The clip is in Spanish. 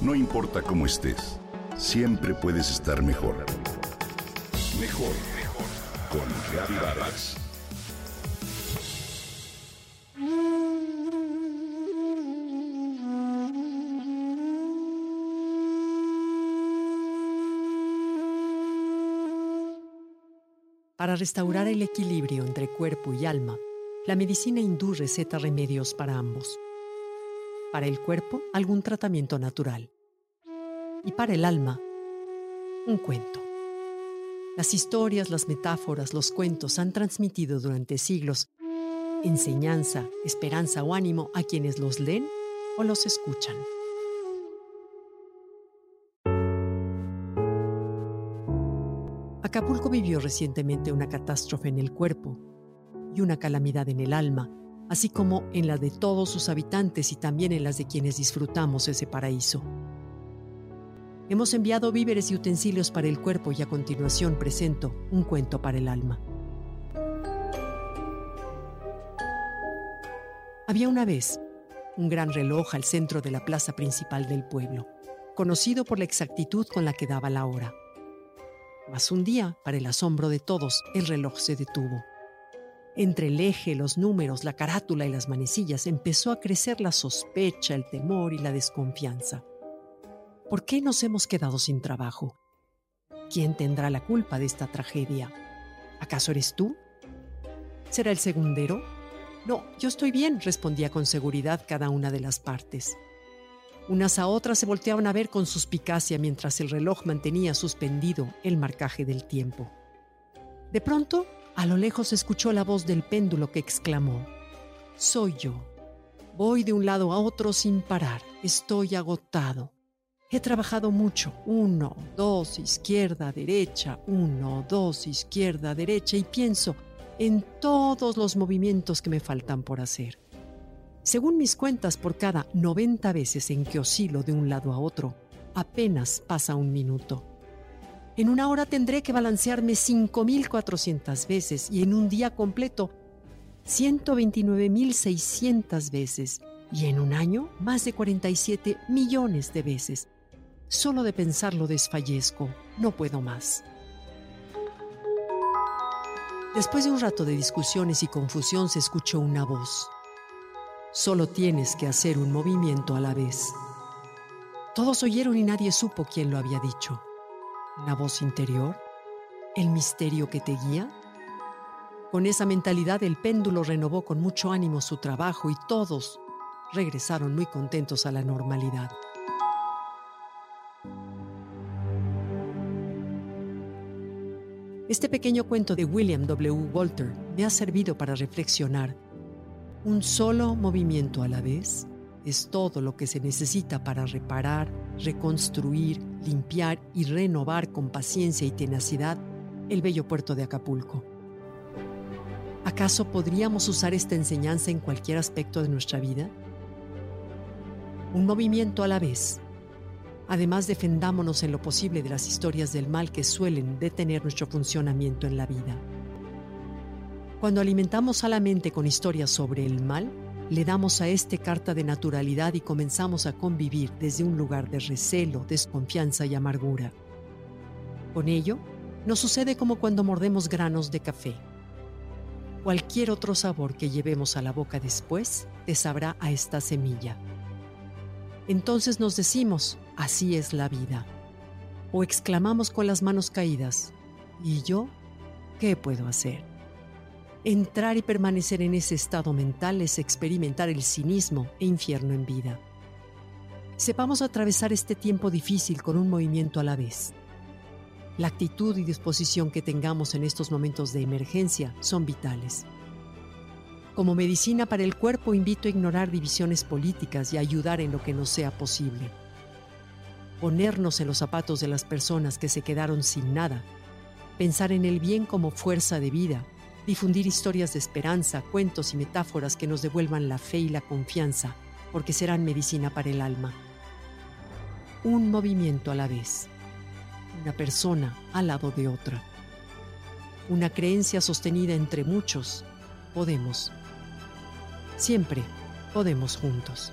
No importa cómo estés, siempre puedes estar mejor. Mejor, mejor. Con Reavivadas. Para restaurar el equilibrio entre cuerpo y alma, la medicina hindú receta remedios para ambos. Para el cuerpo, algún tratamiento natural. Y para el alma, un cuento. Las historias, las metáforas, los cuentos han transmitido durante siglos enseñanza, esperanza o ánimo a quienes los leen o los escuchan. Acapulco vivió recientemente una catástrofe en el cuerpo y una calamidad en el alma, así como en la de todos sus habitantes y también en las de quienes disfrutamos ese paraíso. Hemos enviado víveres y utensilios para el cuerpo y a continuación presento un cuento para el alma. Había una vez un gran reloj al centro de la plaza principal del pueblo, conocido por la exactitud con la que daba la hora. Mas un día, para el asombro de todos, el reloj se detuvo. Entre el eje, los números, la carátula y las manecillas empezó a crecer la sospecha, el temor y la desconfianza. ¿Por qué nos hemos quedado sin trabajo? ¿Quién tendrá la culpa de esta tragedia? ¿Acaso eres tú? ¿Será el segundero? No, yo estoy bien, respondía con seguridad cada una de las partes. Unas a otras se volteaban a ver con suspicacia mientras el reloj mantenía suspendido el marcaje del tiempo. De pronto, a lo lejos escuchó la voz del péndulo que exclamó, Soy yo. Voy de un lado a otro sin parar. Estoy agotado. He trabajado mucho. Uno, dos, izquierda, derecha. Uno, dos, izquierda, derecha. Y pienso en todos los movimientos que me faltan por hacer. Según mis cuentas, por cada 90 veces en que oscilo de un lado a otro, apenas pasa un minuto. En una hora tendré que balancearme 5.400 veces y en un día completo 129.600 veces y en un año más de 47 millones de veces. Solo de pensarlo desfallezco, no puedo más. Después de un rato de discusiones y confusión se escuchó una voz. Solo tienes que hacer un movimiento a la vez. Todos oyeron y nadie supo quién lo había dicho. ¿La voz interior? ¿El misterio que te guía? Con esa mentalidad el péndulo renovó con mucho ánimo su trabajo y todos regresaron muy contentos a la normalidad. Este pequeño cuento de William W. Walter me ha servido para reflexionar un solo movimiento a la vez es todo lo que se necesita para reparar, reconstruir, limpiar y renovar con paciencia y tenacidad el bello puerto de Acapulco. ¿Acaso podríamos usar esta enseñanza en cualquier aspecto de nuestra vida? Un movimiento a la vez. Además, defendámonos en lo posible de las historias del mal que suelen detener nuestro funcionamiento en la vida. Cuando alimentamos a la mente con historias sobre el mal, le damos a este carta de naturalidad y comenzamos a convivir desde un lugar de recelo, desconfianza y amargura. Con ello, nos sucede como cuando mordemos granos de café. Cualquier otro sabor que llevemos a la boca después te sabrá a esta semilla. Entonces nos decimos, así es la vida. O exclamamos con las manos caídas, ¿y yo qué puedo hacer? Entrar y permanecer en ese estado mental es experimentar el cinismo e infierno en vida. Sepamos atravesar este tiempo difícil con un movimiento a la vez. La actitud y disposición que tengamos en estos momentos de emergencia son vitales. Como medicina para el cuerpo invito a ignorar divisiones políticas y ayudar en lo que nos sea posible. Ponernos en los zapatos de las personas que se quedaron sin nada. Pensar en el bien como fuerza de vida difundir historias de esperanza, cuentos y metáforas que nos devuelvan la fe y la confianza, porque serán medicina para el alma. Un movimiento a la vez, una persona al lado de otra, una creencia sostenida entre muchos, podemos, siempre podemos juntos.